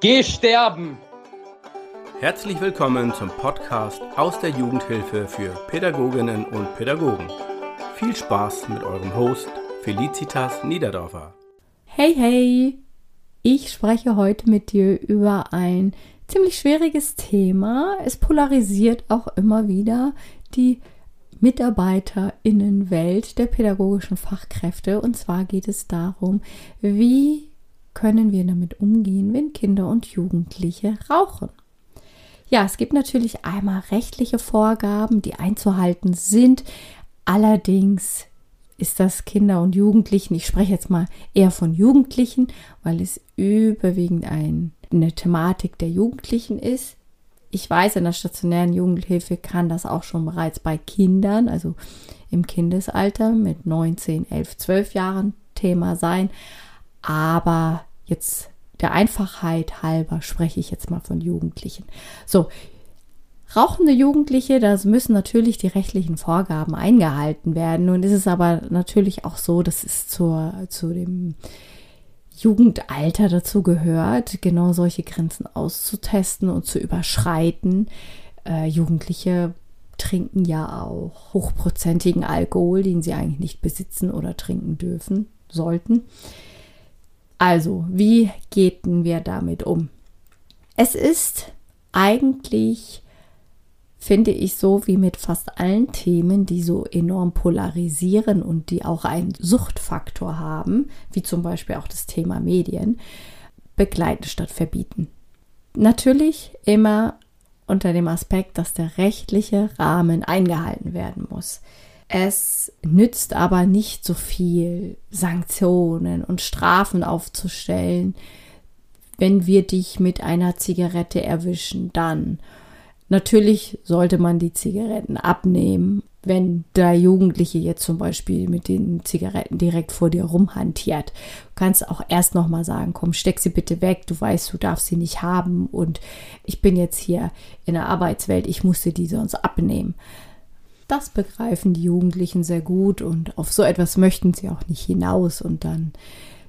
Geh sterben! Herzlich willkommen zum Podcast aus der Jugendhilfe für Pädagoginnen und Pädagogen. Viel Spaß mit eurem Host Felicitas Niederdorfer. Hey, hey! Ich spreche heute mit dir über ein ziemlich schwieriges Thema. Es polarisiert auch immer wieder die Mitarbeiterinnenwelt der pädagogischen Fachkräfte. Und zwar geht es darum, wie können wir damit umgehen, wenn Kinder und Jugendliche rauchen? Ja, es gibt natürlich einmal rechtliche Vorgaben, die einzuhalten sind. Allerdings ist das Kinder und Jugendlichen, ich spreche jetzt mal eher von Jugendlichen, weil es überwiegend ein, eine Thematik der Jugendlichen ist. Ich weiß, in der stationären Jugendhilfe kann das auch schon bereits bei Kindern, also im Kindesalter mit 19, 11, 12 Jahren Thema sein. Aber jetzt der Einfachheit halber spreche ich jetzt mal von Jugendlichen. So, rauchende Jugendliche, da müssen natürlich die rechtlichen Vorgaben eingehalten werden. Nun ist es aber natürlich auch so, dass es zur, zu dem Jugendalter dazu gehört, genau solche Grenzen auszutesten und zu überschreiten. Äh, Jugendliche trinken ja auch hochprozentigen Alkohol, den sie eigentlich nicht besitzen oder trinken dürfen, sollten. Also, wie gehen wir damit um? Es ist eigentlich, finde ich, so wie mit fast allen Themen, die so enorm polarisieren und die auch einen Suchtfaktor haben, wie zum Beispiel auch das Thema Medien, begleiten statt verbieten. Natürlich immer unter dem Aspekt, dass der rechtliche Rahmen eingehalten werden muss. Es nützt aber nicht so viel, Sanktionen und Strafen aufzustellen, wenn wir dich mit einer Zigarette erwischen, dann. Natürlich sollte man die Zigaretten abnehmen, wenn der Jugendliche jetzt zum Beispiel mit den Zigaretten direkt vor dir rumhantiert. Du kannst auch erst nochmal sagen, komm, steck sie bitte weg, du weißt, du darfst sie nicht haben und ich bin jetzt hier in der Arbeitswelt, ich musste die sonst abnehmen. Das begreifen die Jugendlichen sehr gut und auf so etwas möchten sie auch nicht hinaus und dann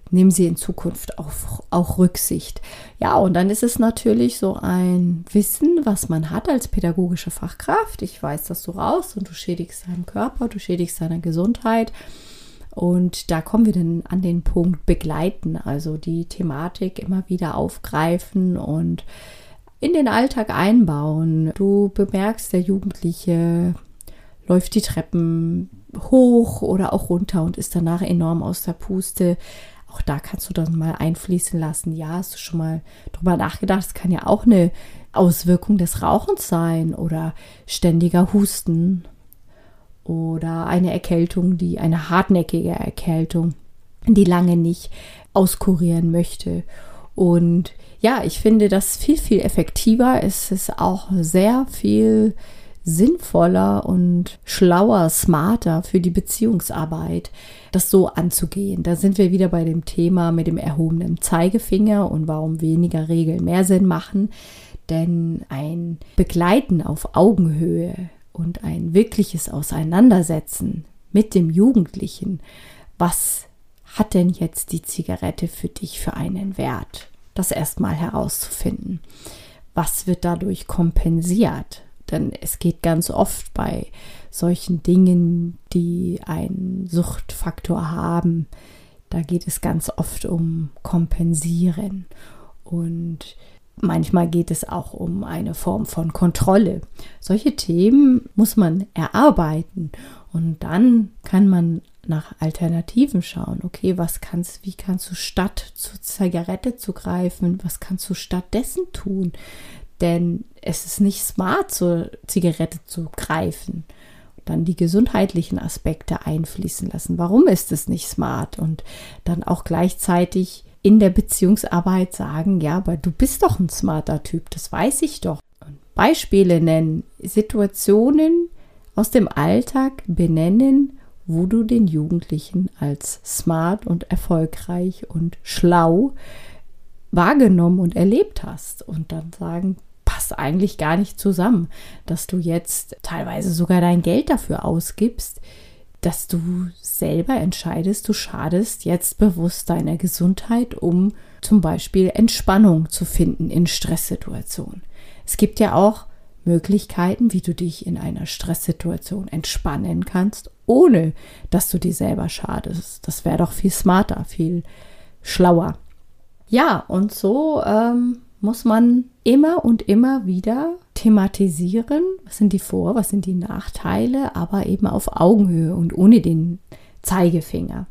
nehmen sie in Zukunft auch, auch Rücksicht. Ja, und dann ist es natürlich so ein Wissen, was man hat als pädagogische Fachkraft. Ich weiß, dass du raus und du schädigst deinen Körper, du schädigst deine Gesundheit. Und da kommen wir dann an den Punkt begleiten, also die Thematik immer wieder aufgreifen und in den Alltag einbauen. Du bemerkst, der Jugendliche läuft die Treppen hoch oder auch runter und ist danach enorm aus der Puste. Auch da kannst du dann mal einfließen lassen. Ja, hast du schon mal drüber nachgedacht? Es kann ja auch eine Auswirkung des Rauchens sein oder ständiger Husten oder eine Erkältung, die eine hartnäckige Erkältung, die lange nicht auskurieren möchte. Und ja, ich finde das viel, viel effektiver. Es ist auch sehr viel sinnvoller und schlauer, smarter für die Beziehungsarbeit, das so anzugehen. Da sind wir wieder bei dem Thema mit dem erhobenen Zeigefinger und warum weniger Regeln mehr Sinn machen. Denn ein Begleiten auf Augenhöhe und ein wirkliches Auseinandersetzen mit dem Jugendlichen, was hat denn jetzt die Zigarette für dich für einen Wert? Das erstmal herauszufinden. Was wird dadurch kompensiert? Denn es geht ganz oft bei solchen Dingen, die einen Suchtfaktor haben, da geht es ganz oft um Kompensieren. Und manchmal geht es auch um eine Form von Kontrolle. Solche Themen muss man erarbeiten und dann kann man nach Alternativen schauen. Okay, was kannst, wie kannst du statt zur Zigarette zu greifen, was kannst du stattdessen tun? Denn es ist nicht smart, zur Zigarette zu greifen. Dann die gesundheitlichen Aspekte einfließen lassen. Warum ist es nicht smart? Und dann auch gleichzeitig in der Beziehungsarbeit sagen, ja, aber du bist doch ein smarter Typ, das weiß ich doch. Und Beispiele nennen, Situationen aus dem Alltag benennen, wo du den Jugendlichen als smart und erfolgreich und schlau wahrgenommen und erlebt hast. Und dann sagen, passt eigentlich gar nicht zusammen, dass du jetzt teilweise sogar dein Geld dafür ausgibst, dass du selber entscheidest, du schadest jetzt bewusst deiner Gesundheit, um zum Beispiel Entspannung zu finden in Stresssituationen. Es gibt ja auch Möglichkeiten, wie du dich in einer Stresssituation entspannen kannst, ohne dass du dir selber schadest. Das wäre doch viel smarter, viel schlauer. Ja, und so ähm, muss man immer und immer wieder thematisieren, was sind die Vor-, was sind die Nachteile, aber eben auf Augenhöhe und ohne den Zeigefinger.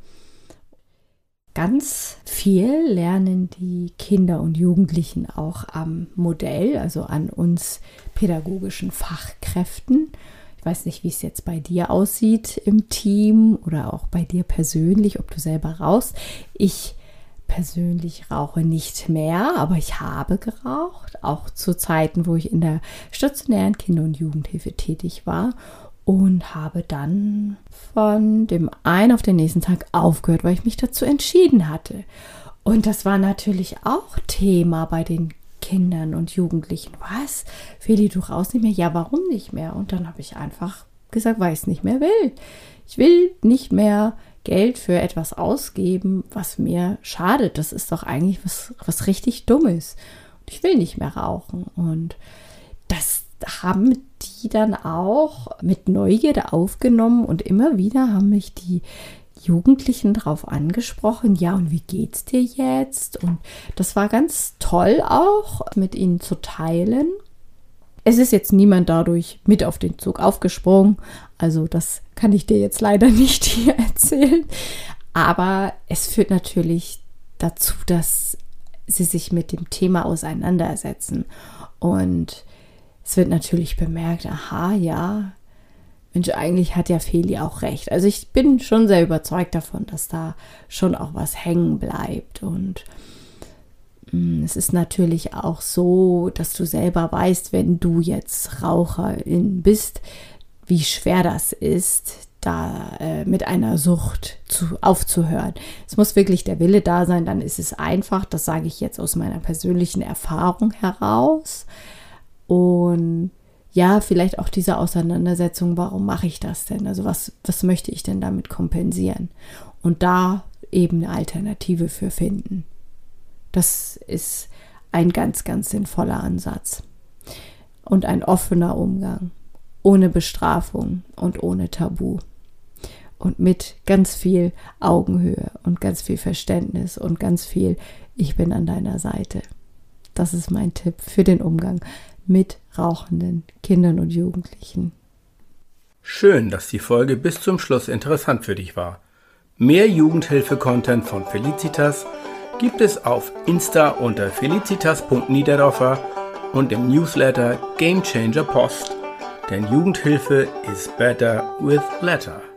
Ganz viel lernen die Kinder und Jugendlichen auch am Modell, also an uns pädagogischen Fachkräften. Ich weiß nicht, wie es jetzt bei dir aussieht im Team oder auch bei dir persönlich, ob du selber rauchst. Ich persönlich rauche nicht mehr, aber ich habe geraucht, auch zu Zeiten, wo ich in der stationären Kinder- und Jugendhilfe tätig war und habe dann von dem einen auf den nächsten Tag aufgehört, weil ich mich dazu entschieden hatte. Und das war natürlich auch Thema bei den Kindern und Jugendlichen. Was? Feli, du raus nicht mehr? Ja, warum nicht mehr? Und dann habe ich einfach gesagt, weil ich es nicht mehr will. Ich will nicht mehr Geld für etwas ausgeben, was mir schadet. Das ist doch eigentlich was, was richtig Dummes. Und ich will nicht mehr rauchen. Und das haben die dann auch mit Neugierde aufgenommen und immer wieder haben mich die Jugendlichen darauf angesprochen, ja, und wie geht's dir jetzt? Und das war ganz toll auch, mit ihnen zu teilen. Es ist jetzt niemand dadurch mit auf den Zug aufgesprungen, also das kann ich dir jetzt leider nicht hier erzählen, aber es führt natürlich dazu, dass sie sich mit dem Thema auseinandersetzen und es wird natürlich bemerkt, aha, ja, Mensch, eigentlich hat ja Feli auch recht. Also ich bin schon sehr überzeugt davon, dass da schon auch was hängen bleibt. Und mm, es ist natürlich auch so, dass du selber weißt, wenn du jetzt Raucherin bist, wie schwer das ist, da äh, mit einer Sucht zu, aufzuhören. Es muss wirklich der Wille da sein, dann ist es einfach, das sage ich jetzt aus meiner persönlichen Erfahrung heraus. Und ja, vielleicht auch diese Auseinandersetzung, warum mache ich das denn? Also was, was möchte ich denn damit kompensieren? Und da eben eine Alternative für finden. Das ist ein ganz, ganz sinnvoller Ansatz. Und ein offener Umgang, ohne Bestrafung und ohne Tabu. Und mit ganz viel Augenhöhe und ganz viel Verständnis und ganz viel, ich bin an deiner Seite. Das ist mein Tipp für den Umgang mit rauchenden Kindern und Jugendlichen. Schön, dass die Folge bis zum Schluss interessant für dich war. Mehr Jugendhilfe-Content von Felicitas gibt es auf Insta unter felicitas.niederdorfer und im Newsletter Game Changer Post. Denn Jugendhilfe is better with letter.